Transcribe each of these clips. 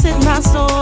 Set my soul.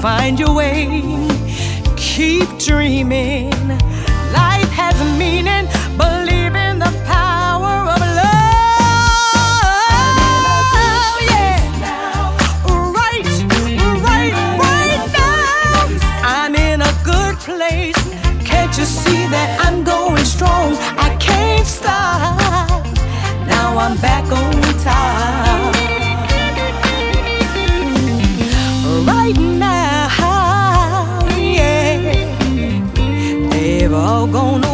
find your way. Keep dreaming. Life has meaning. Believe in the power of love. Yeah. Right, right, right now. I'm in a good place. Can't you see that I'm going strong? I can't stop. Now I'm back on. all gone